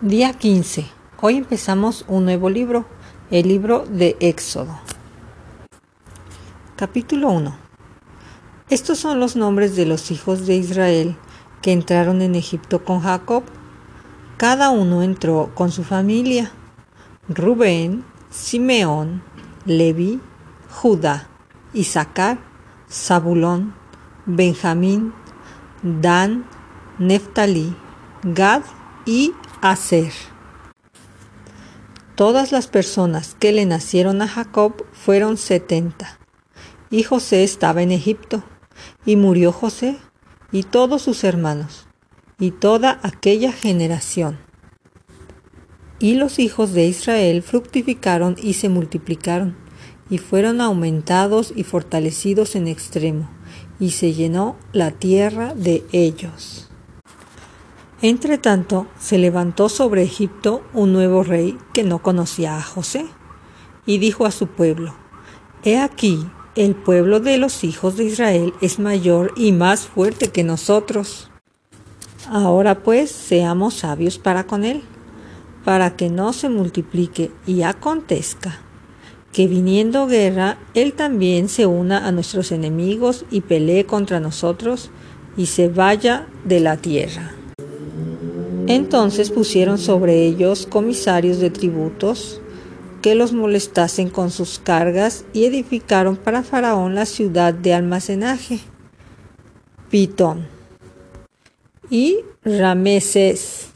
Día 15. Hoy empezamos un nuevo libro, el libro de Éxodo. Capítulo 1. Estos son los nombres de los hijos de Israel que entraron en Egipto con Jacob. Cada uno entró con su familia. Rubén, Simeón, Levi, Judá, Isaacar, Zabulón, Benjamín, Dan, Neftalí, Gad y Aser. Todas las personas que le nacieron a Jacob fueron setenta. Y José estaba en Egipto. Y murió José y todos sus hermanos y toda aquella generación. Y los hijos de Israel fructificaron y se multiplicaron, y fueron aumentados y fortalecidos en extremo, y se llenó la tierra de ellos. Entre tanto, se levantó sobre Egipto un nuevo rey que no conocía a José, y dijo a su pueblo, He aquí, el pueblo de los hijos de Israel es mayor y más fuerte que nosotros. Ahora pues, seamos sabios para con él, para que no se multiplique y acontezca que viniendo guerra, él también se una a nuestros enemigos y pelee contra nosotros y se vaya de la tierra. Entonces pusieron sobre ellos comisarios de tributos que los molestasen con sus cargas y edificaron para Faraón la ciudad de almacenaje, Pitón y Rameses.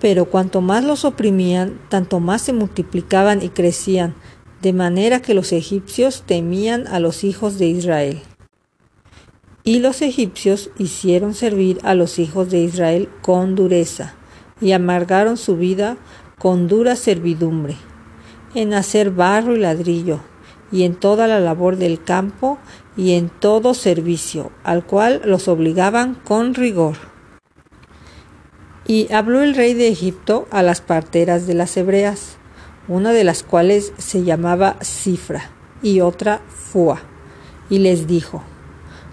Pero cuanto más los oprimían, tanto más se multiplicaban y crecían, de manera que los egipcios temían a los hijos de Israel. Y los egipcios hicieron servir a los hijos de Israel con dureza, y amargaron su vida con dura servidumbre, en hacer barro y ladrillo, y en toda la labor del campo, y en todo servicio, al cual los obligaban con rigor. Y habló el rey de Egipto a las parteras de las hebreas, una de las cuales se llamaba Cifra y otra Fua, y les dijo,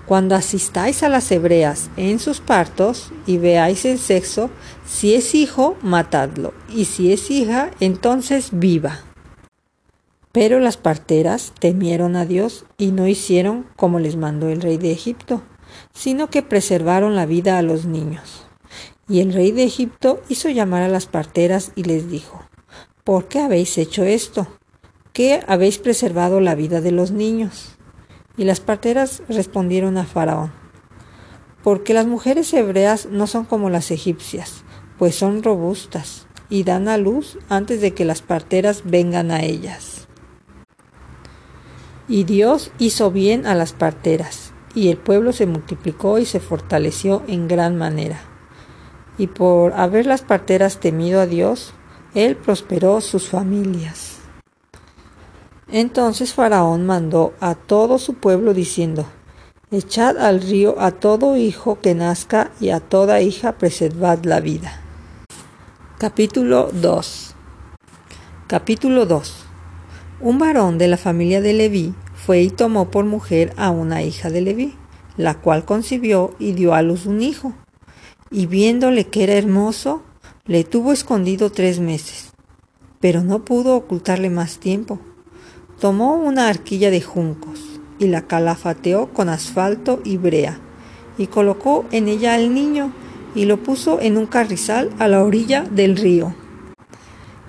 cuando asistáis a las hebreas en sus partos y veáis el sexo, si es hijo, matadlo, y si es hija, entonces viva. Pero las parteras temieron a Dios y no hicieron como les mandó el rey de Egipto, sino que preservaron la vida a los niños. Y el rey de Egipto hizo llamar a las parteras y les dijo, ¿por qué habéis hecho esto? ¿Qué habéis preservado la vida de los niños? Y las parteras respondieron a Faraón, porque las mujeres hebreas no son como las egipcias, pues son robustas y dan a luz antes de que las parteras vengan a ellas. Y Dios hizo bien a las parteras, y el pueblo se multiplicó y se fortaleció en gran manera. Y por haber las parteras temido a Dios, Él prosperó sus familias. Entonces Faraón mandó a todo su pueblo diciendo, Echad al río a todo hijo que nazca y a toda hija preservad la vida. Capítulo 2 Capítulo 2 Un varón de la familia de Leví fue y tomó por mujer a una hija de Leví, la cual concibió y dio a luz un hijo. Y viéndole que era hermoso, le tuvo escondido tres meses, pero no pudo ocultarle más tiempo Tomó una arquilla de juncos y la calafateó con asfalto y brea, y colocó en ella al niño y lo puso en un carrizal a la orilla del río.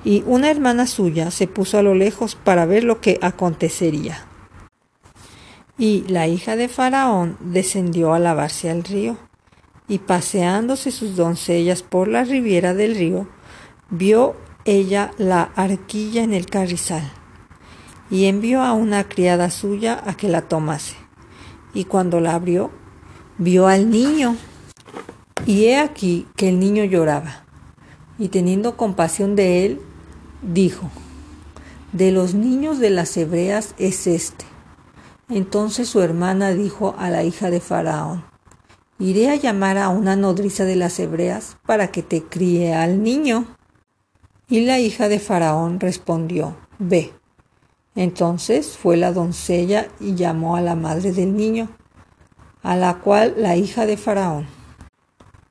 Y una hermana suya se puso a lo lejos para ver lo que acontecería. Y la hija de Faraón descendió a lavarse al río, y paseándose sus doncellas por la ribiera del río, vio ella la arquilla en el carrizal y envió a una criada suya a que la tomase. Y cuando la abrió, vio al niño. Y he aquí que el niño lloraba. Y teniendo compasión de él, dijo, De los niños de las hebreas es este. Entonces su hermana dijo a la hija de Faraón, Iré a llamar a una nodriza de las hebreas para que te críe al niño. Y la hija de Faraón respondió, Ve. Entonces fue la doncella y llamó a la madre del niño, a la cual la hija de Faraón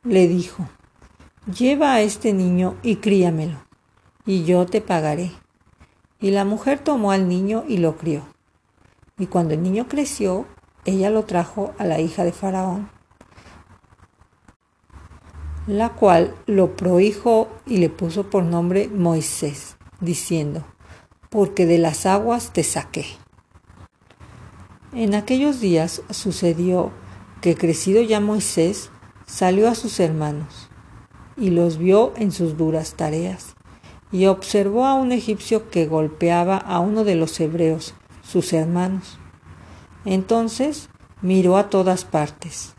le dijo, lleva a este niño y críamelo, y yo te pagaré. Y la mujer tomó al niño y lo crió. Y cuando el niño creció, ella lo trajo a la hija de Faraón, la cual lo prohijó y le puso por nombre Moisés, diciendo, porque de las aguas te saqué. En aquellos días sucedió que crecido ya Moisés salió a sus hermanos y los vio en sus duras tareas y observó a un egipcio que golpeaba a uno de los hebreos, sus hermanos. Entonces miró a todas partes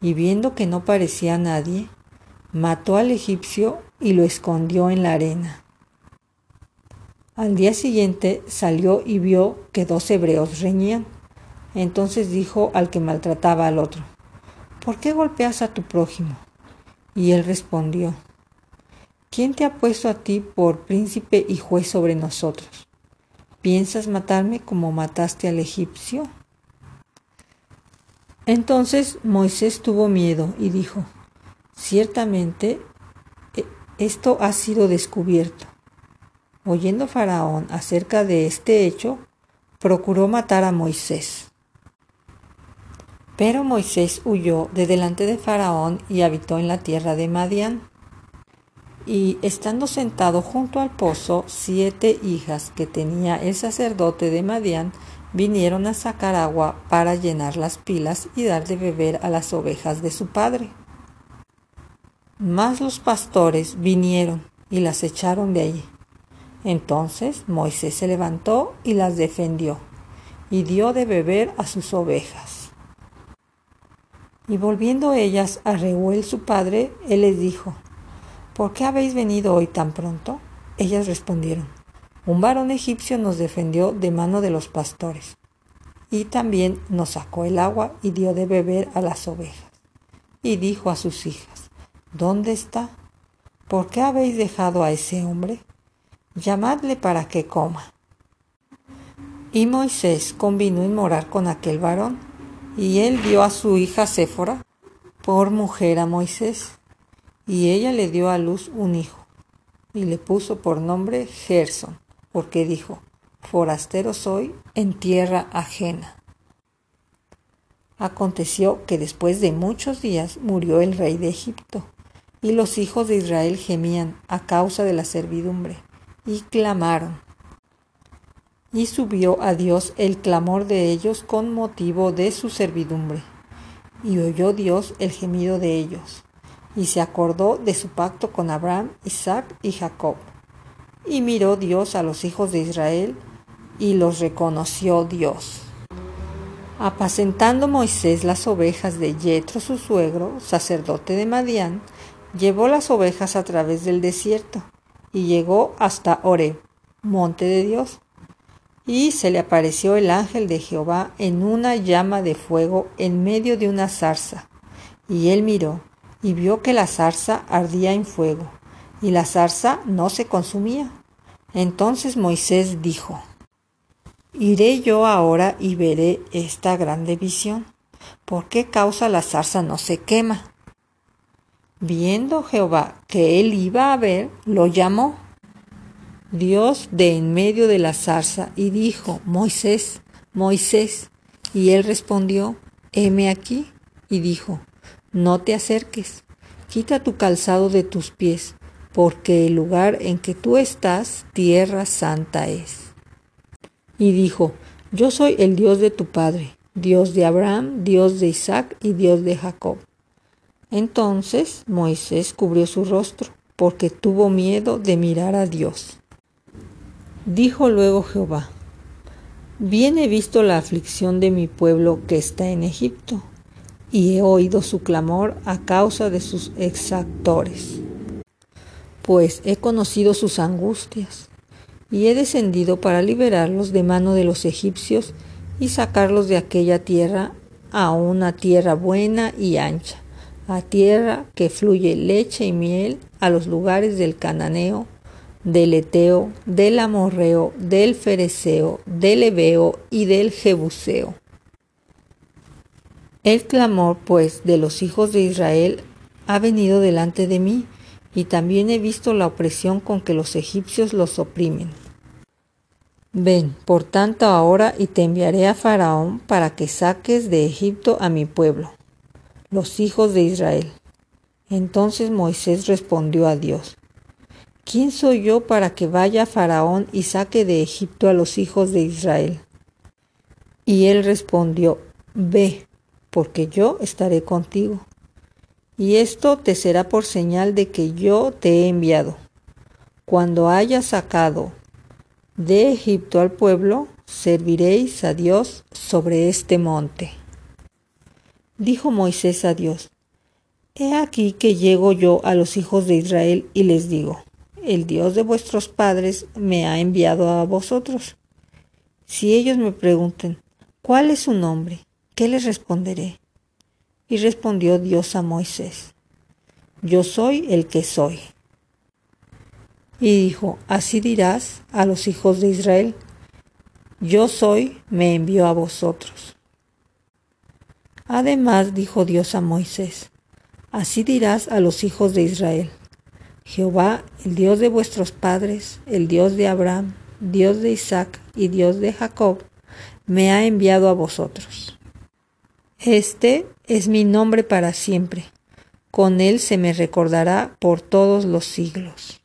y viendo que no parecía nadie, mató al egipcio y lo escondió en la arena. Al día siguiente salió y vio que dos hebreos reñían. Entonces dijo al que maltrataba al otro, ¿por qué golpeas a tu prójimo? Y él respondió, ¿quién te ha puesto a ti por príncipe y juez sobre nosotros? ¿Piensas matarme como mataste al egipcio? Entonces Moisés tuvo miedo y dijo, ciertamente e, esto ha sido descubierto. Oyendo Faraón acerca de este hecho, procuró matar a Moisés. Pero Moisés huyó de delante de Faraón y habitó en la tierra de Madián. Y estando sentado junto al pozo, siete hijas que tenía el sacerdote de Madián vinieron a sacar agua para llenar las pilas y dar de beber a las ovejas de su padre. Mas los pastores vinieron y las echaron de allí. Entonces Moisés se levantó y las defendió, y dio de beber a sus ovejas. Y volviendo ellas a Reuel su padre, él les dijo, ¿Por qué habéis venido hoy tan pronto? Ellas respondieron, un varón egipcio nos defendió de mano de los pastores, y también nos sacó el agua y dio de beber a las ovejas. Y dijo a sus hijas, ¿Dónde está? ¿Por qué habéis dejado a ese hombre? Llamadle para que coma. Y Moisés convino en morar con aquel varón, y él dio a su hija Séfora por mujer a Moisés, y ella le dio a luz un hijo, y le puso por nombre Gerson porque dijo, forastero soy en tierra ajena. Aconteció que después de muchos días murió el rey de Egipto, y los hijos de Israel gemían a causa de la servidumbre, y clamaron. Y subió a Dios el clamor de ellos con motivo de su servidumbre, y oyó Dios el gemido de ellos, y se acordó de su pacto con Abraham, Isaac y Jacob y miró Dios a los hijos de Israel y los reconoció Dios. Apacentando Moisés las ovejas de Yetro su suegro, sacerdote de Madián, llevó las ovejas a través del desierto y llegó hasta Oreb, monte de Dios. Y se le apareció el ángel de Jehová en una llama de fuego en medio de una zarza. Y él miró y vio que la zarza ardía en fuego y la zarza no se consumía. Entonces Moisés dijo, Iré yo ahora y veré esta grande visión. ¿Por qué causa la zarza no se quema? Viendo Jehová que él iba a ver, lo llamó Dios de en medio de la zarza y dijo, Moisés, Moisés. Y él respondió, heme aquí. Y dijo, no te acerques, quita tu calzado de tus pies, porque el lugar en que tú estás, tierra santa es. Y dijo, yo soy el Dios de tu padre, Dios de Abraham, Dios de Isaac y Dios de Jacob. Entonces Moisés cubrió su rostro, porque tuvo miedo de mirar a Dios. Dijo luego Jehová, Bien he visto la aflicción de mi pueblo que está en Egipto, y he oído su clamor a causa de sus exactores pues he conocido sus angustias, y he descendido para liberarlos de mano de los egipcios y sacarlos de aquella tierra a una tierra buena y ancha, a tierra que fluye leche y miel, a los lugares del cananeo, del eteo, del amorreo, del fereceo, del ebeo y del jebuseo. El clamor, pues, de los hijos de Israel ha venido delante de mí, y también he visto la opresión con que los egipcios los oprimen. Ven, por tanto, ahora y te enviaré a Faraón para que saques de Egipto a mi pueblo, los hijos de Israel. Entonces Moisés respondió a Dios, ¿quién soy yo para que vaya Faraón y saque de Egipto a los hijos de Israel? Y él respondió, Ve, porque yo estaré contigo. Y esto te será por señal de que yo te he enviado. Cuando hayas sacado de Egipto al pueblo, serviréis a Dios sobre este monte. Dijo Moisés a Dios, He aquí que llego yo a los hijos de Israel y les digo, el Dios de vuestros padres me ha enviado a vosotros. Si ellos me pregunten, ¿cuál es su nombre? ¿Qué les responderé? Y respondió Dios a Moisés, Yo soy el que soy. Y dijo, así dirás a los hijos de Israel, yo soy, me envió a vosotros. Además dijo Dios a Moisés, así dirás a los hijos de Israel, Jehová, el Dios de vuestros padres, el Dios de Abraham, Dios de Isaac y Dios de Jacob, me ha enviado a vosotros. Este es mi nombre para siempre, con él se me recordará por todos los siglos.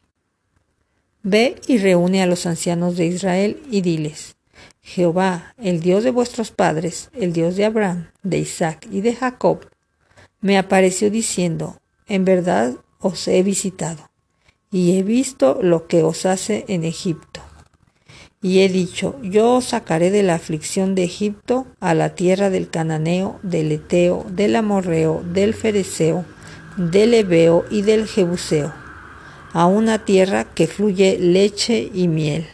Ve y reúne a los ancianos de Israel y diles, Jehová, el Dios de vuestros padres, el Dios de Abraham, de Isaac y de Jacob, me apareció diciendo, en verdad os he visitado, y he visto lo que os hace en Egipto. Y he dicho, yo os sacaré de la aflicción de Egipto a la tierra del cananeo, del eteo, del amorreo, del fereceo, del ebeo y del jebuseo a una tierra que fluye leche y miel.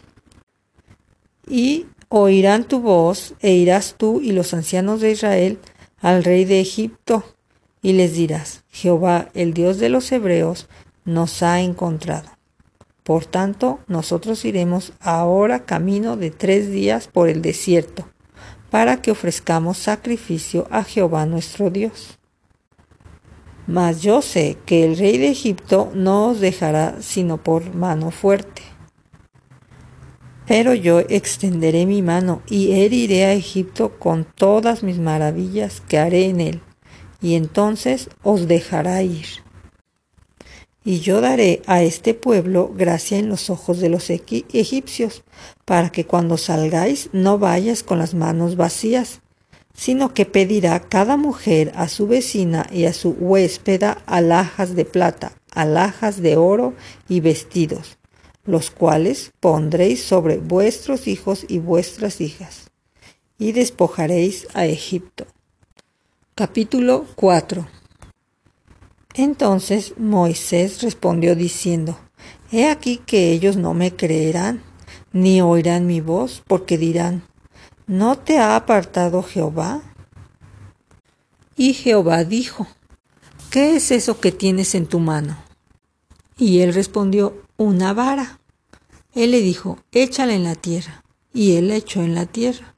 Y oirán tu voz, e irás tú y los ancianos de Israel al rey de Egipto, y les dirás, Jehová, el Dios de los hebreos, nos ha encontrado. Por tanto, nosotros iremos ahora camino de tres días por el desierto, para que ofrezcamos sacrificio a Jehová nuestro Dios. Mas yo sé que el rey de Egipto no os dejará sino por mano fuerte. Pero yo extenderé mi mano y heriré a Egipto con todas mis maravillas que haré en él, y entonces os dejará ir. Y yo daré a este pueblo gracia en los ojos de los egipcios, para que cuando salgáis no vayas con las manos vacías, sino que pedirá cada mujer a su vecina y a su huéspeda alhajas de plata, alhajas de oro y vestidos, los cuales pondréis sobre vuestros hijos y vuestras hijas, y despojaréis a Egipto. Capítulo 4 Entonces Moisés respondió diciendo, He aquí que ellos no me creerán, ni oirán mi voz, porque dirán, ¿No te ha apartado Jehová? Y Jehová dijo, ¿qué es eso que tienes en tu mano? Y él respondió, una vara. Él le dijo, échala en la tierra. Y él la echó en la tierra.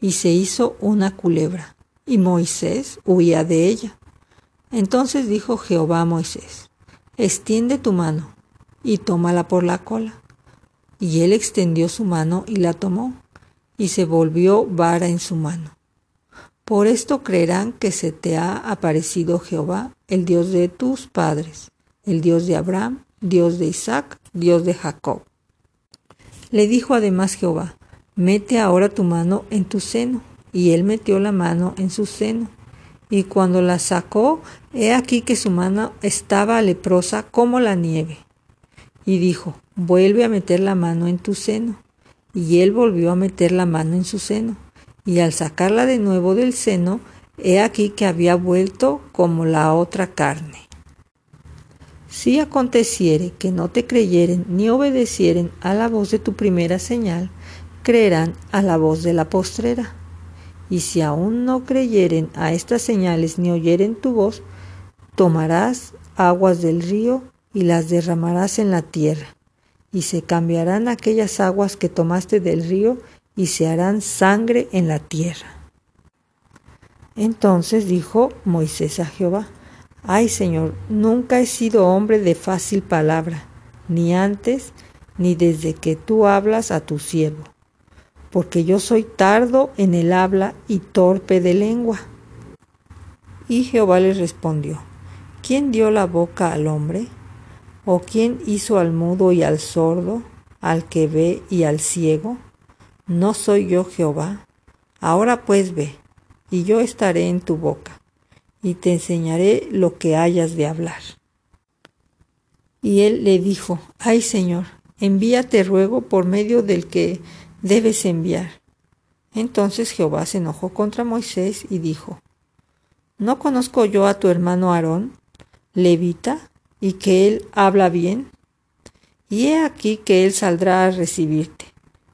Y se hizo una culebra. Y Moisés huía de ella. Entonces dijo Jehová a Moisés, extiende tu mano y tómala por la cola. Y él extendió su mano y la tomó y se volvió vara en su mano. Por esto creerán que se te ha aparecido Jehová, el Dios de tus padres, el Dios de Abraham, Dios de Isaac, Dios de Jacob. Le dijo además Jehová, mete ahora tu mano en tu seno. Y él metió la mano en su seno. Y cuando la sacó, he aquí que su mano estaba leprosa como la nieve. Y dijo, vuelve a meter la mano en tu seno y él volvió a meter la mano en su seno, y al sacarla de nuevo del seno, he aquí que había vuelto como la otra carne. Si aconteciere que no te creyeren ni obedecieren a la voz de tu primera señal, creerán a la voz de la postrera. Y si aún no creyeren a estas señales ni oyeren tu voz, tomarás aguas del río y las derramarás en la tierra y se cambiarán aquellas aguas que tomaste del río y se harán sangre en la tierra. Entonces dijo Moisés a Jehová, Ay Señor, nunca he sido hombre de fácil palabra, ni antes ni desde que tú hablas a tu siervo, porque yo soy tardo en el habla y torpe de lengua. Y Jehová les respondió, ¿quién dio la boca al hombre? ¿O quién hizo al mudo y al sordo, al que ve y al ciego? ¿No soy yo Jehová? Ahora pues ve, y yo estaré en tu boca, y te enseñaré lo que hayas de hablar. Y él le dijo, Ay Señor, envíate ruego por medio del que debes enviar. Entonces Jehová se enojó contra Moisés y dijo, ¿No conozco yo a tu hermano Aarón, levita, y que él habla bien? Y he aquí que él saldrá a recibirte,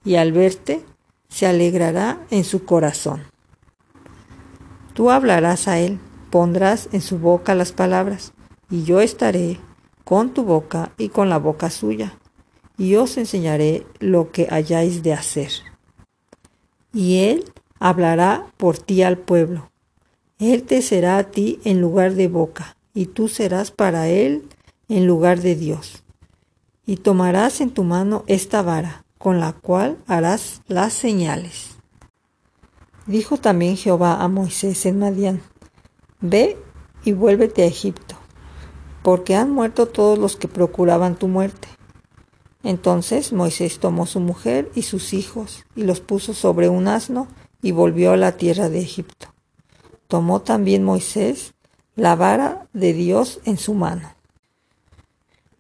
y al verte se alegrará en su corazón. Tú hablarás a él, pondrás en su boca las palabras, y yo estaré con tu boca y con la boca suya, y os enseñaré lo que hayáis de hacer. Y él hablará por ti al pueblo. Él te será a ti en lugar de boca, y tú serás para él en lugar de Dios. Y tomarás en tu mano esta vara, con la cual harás las señales. Dijo también Jehová a Moisés en Madián, Ve y vuélvete a Egipto, porque han muerto todos los que procuraban tu muerte. Entonces Moisés tomó su mujer y sus hijos, y los puso sobre un asno, y volvió a la tierra de Egipto. Tomó también Moisés la vara de Dios en su mano.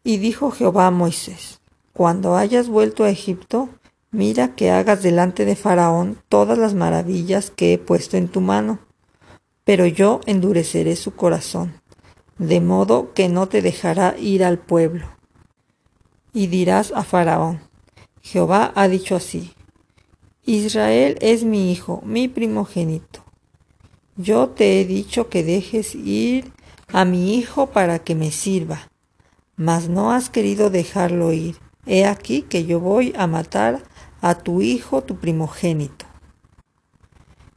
Y dijo Jehová a Moisés, cuando hayas vuelto a Egipto, mira que hagas delante de Faraón todas las maravillas que he puesto en tu mano, pero yo endureceré su corazón, de modo que no te dejará ir al pueblo. Y dirás a Faraón, Jehová ha dicho así, Israel es mi hijo, mi primogénito. Yo te he dicho que dejes ir a mi hijo para que me sirva, mas no has querido dejarlo ir He aquí que yo voy a matar a tu hijo, tu primogénito.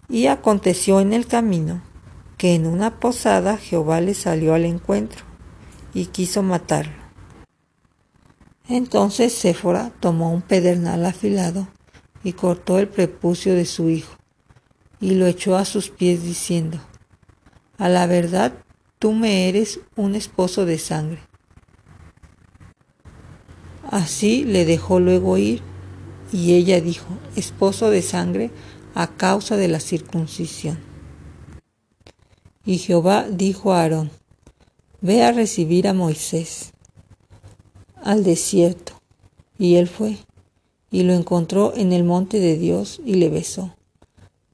Y aconteció en el camino que en una posada Jehová le salió al encuentro y quiso matarlo. Entonces Séfora tomó un pedernal afilado y cortó el prepucio de su hijo y lo echó a sus pies diciendo, A la verdad tú me eres un esposo de sangre Así le dejó luego ir, y ella dijo, esposo de sangre a causa de la circuncisión. Y Jehová dijo a Aarón, ve a recibir a Moisés al desierto. Y él fue, y lo encontró en el monte de Dios, y le besó.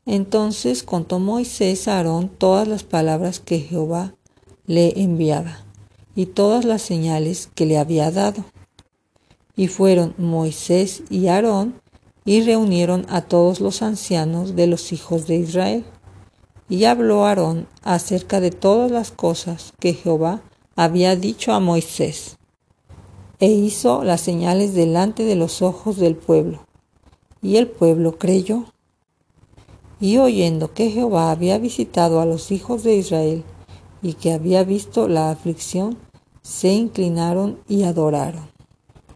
Entonces contó Moisés a Aarón todas las palabras que Jehová le enviaba, y todas las señales que le había dado. Y fueron Moisés y Aarón y reunieron a todos los ancianos de los hijos de Israel. Y habló Aarón acerca de todas las cosas que Jehová había dicho a Moisés. E hizo las señales delante de los ojos del pueblo. Y el pueblo creyó. Y oyendo que Jehová había visitado a los hijos de Israel y que había visto la aflicción, se inclinaron y adoraron.